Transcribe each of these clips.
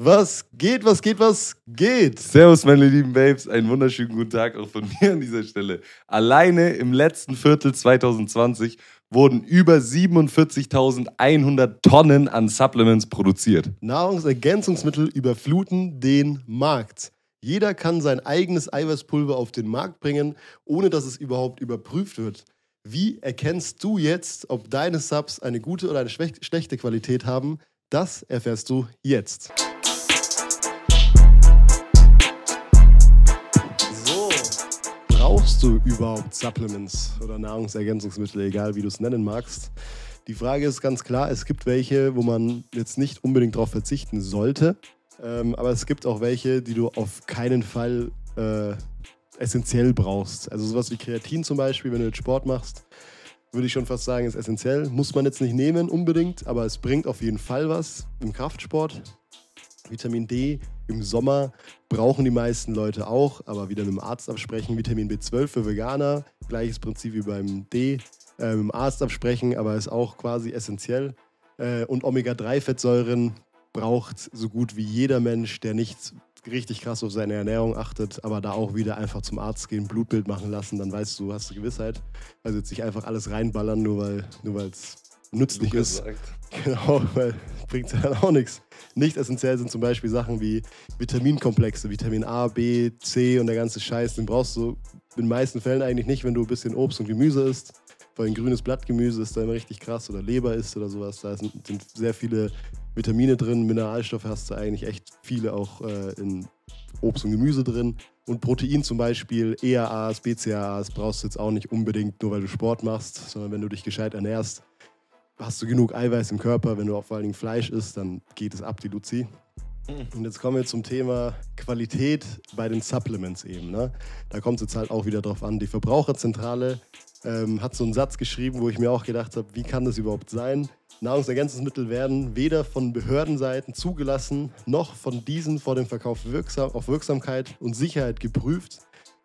Was geht, was geht, was geht? Servus, meine lieben Babes. Einen wunderschönen guten Tag auch von mir an dieser Stelle. Alleine im letzten Viertel 2020 wurden über 47.100 Tonnen an Supplements produziert. Nahrungsergänzungsmittel überfluten den Markt. Jeder kann sein eigenes Eiweißpulver auf den Markt bringen, ohne dass es überhaupt überprüft wird. Wie erkennst du jetzt, ob deine Subs eine gute oder eine schlechte Qualität haben? Das erfährst du jetzt. Brauchst du überhaupt Supplements oder Nahrungsergänzungsmittel, egal wie du es nennen magst? Die Frage ist ganz klar, es gibt welche, wo man jetzt nicht unbedingt darauf verzichten sollte, ähm, aber es gibt auch welche, die du auf keinen Fall äh, essentiell brauchst. Also sowas wie Kreatin zum Beispiel, wenn du jetzt Sport machst, würde ich schon fast sagen, ist essentiell. Muss man jetzt nicht nehmen unbedingt, aber es bringt auf jeden Fall was im Kraftsport. Vitamin D im Sommer brauchen die meisten Leute auch, aber wieder mit dem Arzt absprechen. Vitamin B12 für Veganer, gleiches Prinzip wie beim D, äh, mit dem Arzt absprechen, aber ist auch quasi essentiell. Äh, und Omega-3-Fettsäuren braucht so gut wie jeder Mensch, der nicht richtig krass auf seine Ernährung achtet, aber da auch wieder einfach zum Arzt gehen, Blutbild machen lassen, dann weißt du, hast du Gewissheit. Also jetzt nicht einfach alles reinballern, nur weil nur es nützlich Lukas ist. Sagt. Genau, weil bringt ja dann auch nichts. Nicht essentiell sind zum Beispiel Sachen wie Vitaminkomplexe, Vitamin A, B, C und der ganze Scheiß. Den brauchst du in den meisten Fällen eigentlich nicht, wenn du ein bisschen Obst und Gemüse isst. Vor allem grünes Blattgemüse ist da immer richtig krass oder Leber isst oder sowas. Da sind, sind sehr viele Vitamine drin, Mineralstoffe hast du eigentlich echt viele auch äh, in Obst und Gemüse drin. Und Protein zum Beispiel, EAAs, BCAAs brauchst du jetzt auch nicht unbedingt nur, weil du Sport machst, sondern wenn du dich gescheit ernährst, hast du genug Eiweiß im Körper. Wenn du auch vor allen Dingen Fleisch isst, dann geht es ab, die Luzi. Und jetzt kommen wir zum Thema Qualität bei den Supplements eben. Ne? Da kommt es jetzt halt auch wieder drauf an. Die Verbraucherzentrale ähm, hat so einen Satz geschrieben, wo ich mir auch gedacht habe, wie kann das überhaupt sein? Nahrungsergänzungsmittel werden weder von Behördenseiten zugelassen, noch von diesen vor dem Verkauf wirksam, auf Wirksamkeit und Sicherheit geprüft.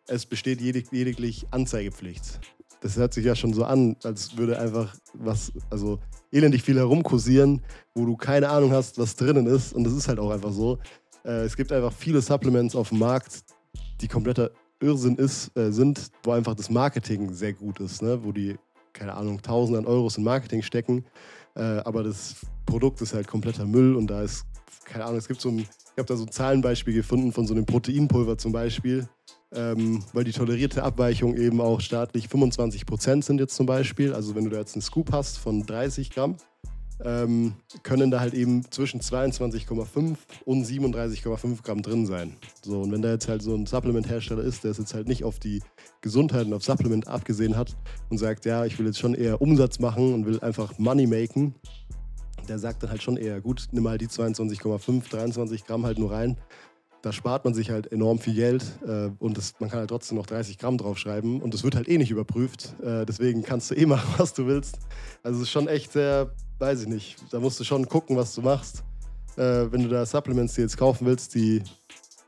Es besteht lediglich Anzeigepflicht. Das hört sich ja schon so an, als würde einfach was, also elendig viel herumkursieren, wo du keine Ahnung hast, was drinnen ist. Und das ist halt auch einfach so. Äh, es gibt einfach viele Supplements auf dem Markt, die kompletter Irrsinn ist, äh, sind, wo einfach das Marketing sehr gut ist, ne? wo die, keine Ahnung, Tausende an Euros in Marketing stecken äh, aber das Produkt ist halt kompletter Müll und da ist, keine Ahnung, es gibt so ein, ich habe da so ein Zahlenbeispiel gefunden von so einem Proteinpulver zum Beispiel, ähm, weil die tolerierte Abweichung eben auch staatlich 25 Prozent sind jetzt zum Beispiel. Also wenn du da jetzt einen Scoop hast von 30 Gramm, ähm, können da halt eben zwischen 22,5 und 37,5 Gramm drin sein. So, und wenn da jetzt halt so ein Supplement-Hersteller ist, der es jetzt halt nicht auf die Gesundheit und auf Supplement abgesehen hat und sagt, ja, ich will jetzt schon eher Umsatz machen und will einfach Money maken, der sagt dann halt schon eher, gut, nimm mal die 22,5, 23 Gramm halt nur rein. Da spart man sich halt enorm viel Geld äh, und das, man kann halt trotzdem noch 30 Gramm draufschreiben und das wird halt eh nicht überprüft. Äh, deswegen kannst du eh machen, was du willst. Also es ist schon echt sehr weiß ich nicht. Da musst du schon gucken, was du machst. Äh, wenn du da Supplements dir jetzt kaufen willst, die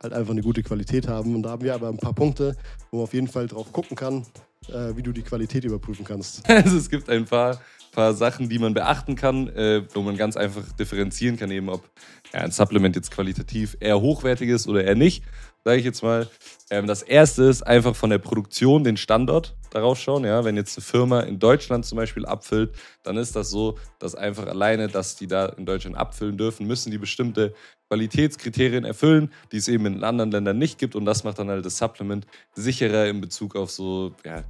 halt einfach eine gute Qualität haben. Und da haben wir aber ein paar Punkte, wo man auf jeden Fall drauf gucken kann, äh, wie du die Qualität überprüfen kannst. Also es gibt ein paar, paar Sachen, die man beachten kann, äh, wo man ganz einfach differenzieren kann, eben ob ja, ein Supplement jetzt qualitativ eher hochwertig ist oder eher nicht sage ich jetzt mal. Ähm, das erste ist einfach von der Produktion den Standort darauf schauen. Ja? Wenn jetzt eine Firma in Deutschland zum Beispiel abfüllt, dann ist das so, dass einfach alleine, dass die da in Deutschland abfüllen dürfen, müssen die bestimmte Qualitätskriterien erfüllen, die es eben in anderen Ländern nicht gibt. Und das macht dann halt das Supplement sicherer in Bezug auf so ja,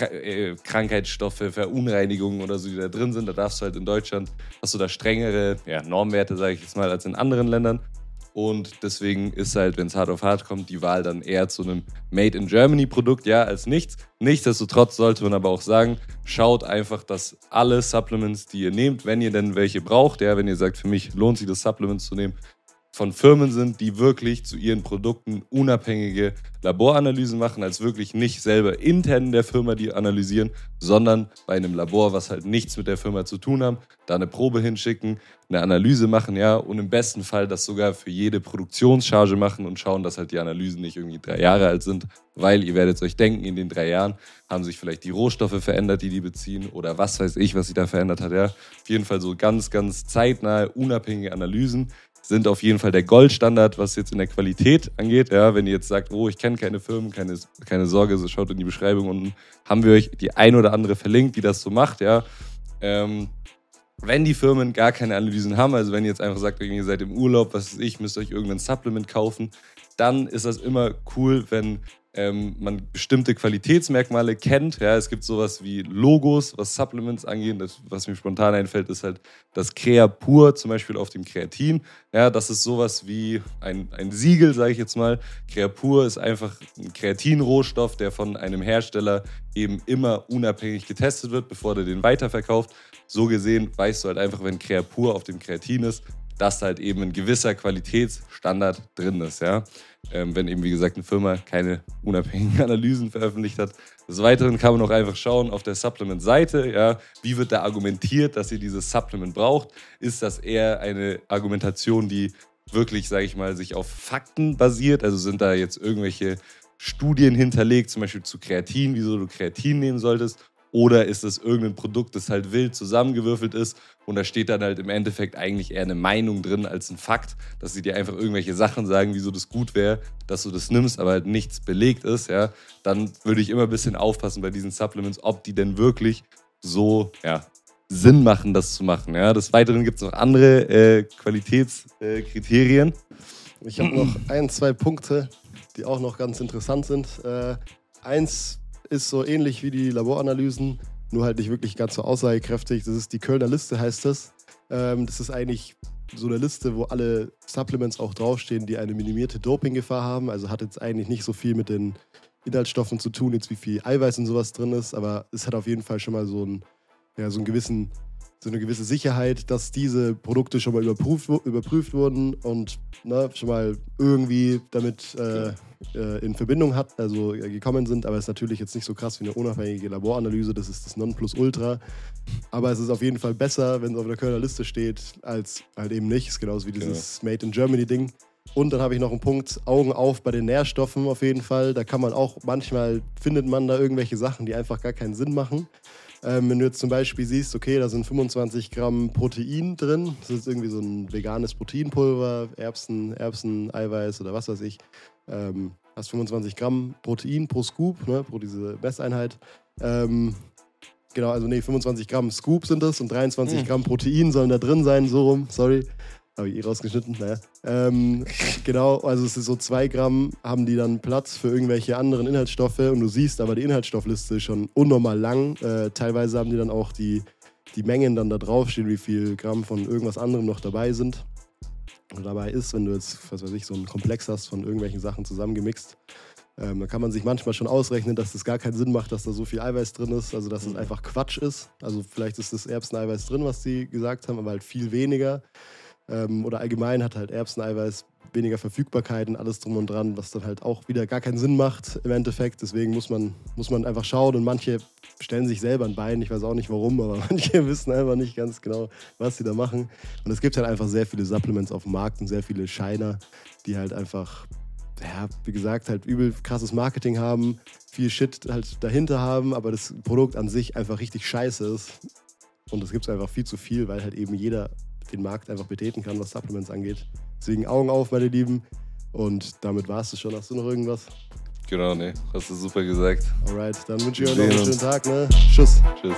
äh, Krankheitsstoffe, Verunreinigungen oder so, die da drin sind. Da darfst du halt in Deutschland, hast du da strengere ja, Normwerte, sage ich jetzt mal, als in anderen Ländern. Und deswegen ist halt, wenn es hart auf hart kommt, die Wahl dann eher zu einem Made in Germany Produkt, ja, als nichts. Nichtsdestotrotz sollte man aber auch sagen, schaut einfach, dass alle Supplements, die ihr nehmt, wenn ihr denn welche braucht, ja, wenn ihr sagt, für mich lohnt sich das Supplements zu nehmen, von Firmen sind, die wirklich zu ihren Produkten unabhängige Laboranalysen machen, als wirklich nicht selber intern in der Firma die analysieren, sondern bei einem Labor, was halt nichts mit der Firma zu tun haben, da eine Probe hinschicken, eine Analyse machen, ja, und im besten Fall das sogar für jede Produktionscharge machen und schauen, dass halt die Analysen nicht irgendwie drei Jahre alt sind, weil ihr werdet euch denken, in den drei Jahren haben sich vielleicht die Rohstoffe verändert, die die beziehen oder was weiß ich, was sich da verändert hat, ja. Auf jeden Fall so ganz, ganz zeitnahe, unabhängige Analysen sind auf jeden Fall der Goldstandard, was jetzt in der Qualität angeht. Ja, wenn ihr jetzt sagt, oh, ich kenne keine Firmen, keine, keine Sorge, so schaut in die Beschreibung unten, haben wir euch die ein oder andere verlinkt, die das so macht. Ja. Ähm, wenn die Firmen gar keine Analysen haben, also wenn ihr jetzt einfach sagt, ihr seid im Urlaub, was weiß ich, müsst euch irgendein Supplement kaufen, dann ist das immer cool, wenn ähm, man bestimmte Qualitätsmerkmale kennt. Ja, es gibt sowas wie Logos, was Supplements angeht. Das, was mir spontan einfällt, ist halt das Creapur, zum Beispiel auf dem Kreatin. Ja, das ist sowas wie ein, ein Siegel, sage ich jetzt mal. Creapur ist einfach ein Kreatinrohstoff, der von einem Hersteller eben immer unabhängig getestet wird, bevor der den weiterverkauft. So gesehen weißt du halt einfach, wenn Creapur auf dem Kreatin ist, dass halt eben ein gewisser Qualitätsstandard drin ist. Ja? Ähm, wenn eben, wie gesagt, eine Firma keine unabhängigen Analysen veröffentlicht hat. Des Weiteren kann man auch einfach schauen auf der Supplement-Seite, ja, wie wird da argumentiert, dass ihr dieses Supplement braucht. Ist das eher eine Argumentation, die wirklich, sage ich mal, sich auf Fakten basiert? Also sind da jetzt irgendwelche Studien hinterlegt, zum Beispiel zu Kreatin, wieso du Kreatin nehmen solltest? Oder ist es irgendein Produkt, das halt wild zusammengewürfelt ist und da steht dann halt im Endeffekt eigentlich eher eine Meinung drin als ein Fakt, dass sie dir einfach irgendwelche Sachen sagen, wieso das gut wäre, dass du das nimmst, aber halt nichts belegt ist, ja, dann würde ich immer ein bisschen aufpassen bei diesen Supplements, ob die denn wirklich so, ja, Sinn machen, das zu machen. Ja. Des Weiteren gibt es noch andere äh, Qualitätskriterien. Äh, ich habe noch ein, zwei Punkte, die auch noch ganz interessant sind. Äh, eins ist so ähnlich wie die Laboranalysen, nur halt nicht wirklich ganz so aussagekräftig. Das ist die Kölner Liste, heißt das. Ähm, das ist eigentlich so eine Liste, wo alle Supplements auch draufstehen, die eine minimierte Dopinggefahr haben. Also hat jetzt eigentlich nicht so viel mit den Inhaltsstoffen zu tun, jetzt wie viel Eiweiß und sowas drin ist, aber es hat auf jeden Fall schon mal so einen, ja, so einen gewissen so eine gewisse Sicherheit, dass diese Produkte schon mal überprüft, überprüft wurden und ne, schon mal irgendwie damit äh, äh, in Verbindung hat, also äh, gekommen sind. Aber es ist natürlich jetzt nicht so krass wie eine unabhängige Laboranalyse. Das ist das Nonplusultra. Aber es ist auf jeden Fall besser, wenn es auf der Kölner Liste steht, als halt eben nicht. Es ist genauso wie dieses ja. Made in Germany Ding. Und dann habe ich noch einen Punkt, Augen auf bei den Nährstoffen auf jeden Fall. Da kann man auch, manchmal findet man da irgendwelche Sachen, die einfach gar keinen Sinn machen. Ähm, wenn du jetzt zum Beispiel siehst, okay, da sind 25 Gramm Protein drin, das ist irgendwie so ein veganes Proteinpulver, Erbsen, Erbsen-Eiweiß oder was weiß ich. Ähm, hast 25 Gramm Protein pro Scoop, ne, pro diese Messeinheit. Ähm, genau, also nee, 25 Gramm Scoop sind das und 23 mhm. Gramm Protein sollen da drin sein, so rum, sorry. Habe ich eh rausgeschnitten, naja. Ähm, genau, also es ist so zwei Gramm haben die dann Platz für irgendwelche anderen Inhaltsstoffe und du siehst aber die Inhaltsstoffliste schon unnormal lang. Äh, teilweise haben die dann auch die, die Mengen dann da draufstehen, wie viel Gramm von irgendwas anderem noch dabei sind. Und dabei ist, wenn du jetzt, was weiß ich, so einen Komplex hast von irgendwelchen Sachen zusammengemixt, ähm, dann kann man sich manchmal schon ausrechnen, dass das gar keinen Sinn macht, dass da so viel Eiweiß drin ist, also dass es mhm. einfach Quatsch ist. Also vielleicht ist das Erbseneiweiß drin, was sie gesagt haben, aber halt viel weniger ähm, oder allgemein hat halt Erbseneiweiß weniger Verfügbarkeit und alles drum und dran, was dann halt auch wieder gar keinen Sinn macht im Endeffekt. Deswegen muss man, muss man einfach schauen und manche stellen sich selber ein Bein. Ich weiß auch nicht warum, aber manche wissen einfach nicht ganz genau, was sie da machen. Und es gibt halt einfach sehr viele Supplements auf dem Markt und sehr viele Shiner, die halt einfach, ja, wie gesagt, halt übel krasses Marketing haben, viel Shit halt dahinter haben, aber das Produkt an sich einfach richtig scheiße ist. Und es gibt einfach viel zu viel, weil halt eben jeder den Markt einfach betreten kann, was Supplements angeht. Deswegen Augen auf, meine Lieben. Und damit war es schon. Hast du noch irgendwas? Genau, ne. Hast du super gesagt. Alright, dann wünsche ich euch noch einen schönen Tag, ne? Tschüss. Tschüss.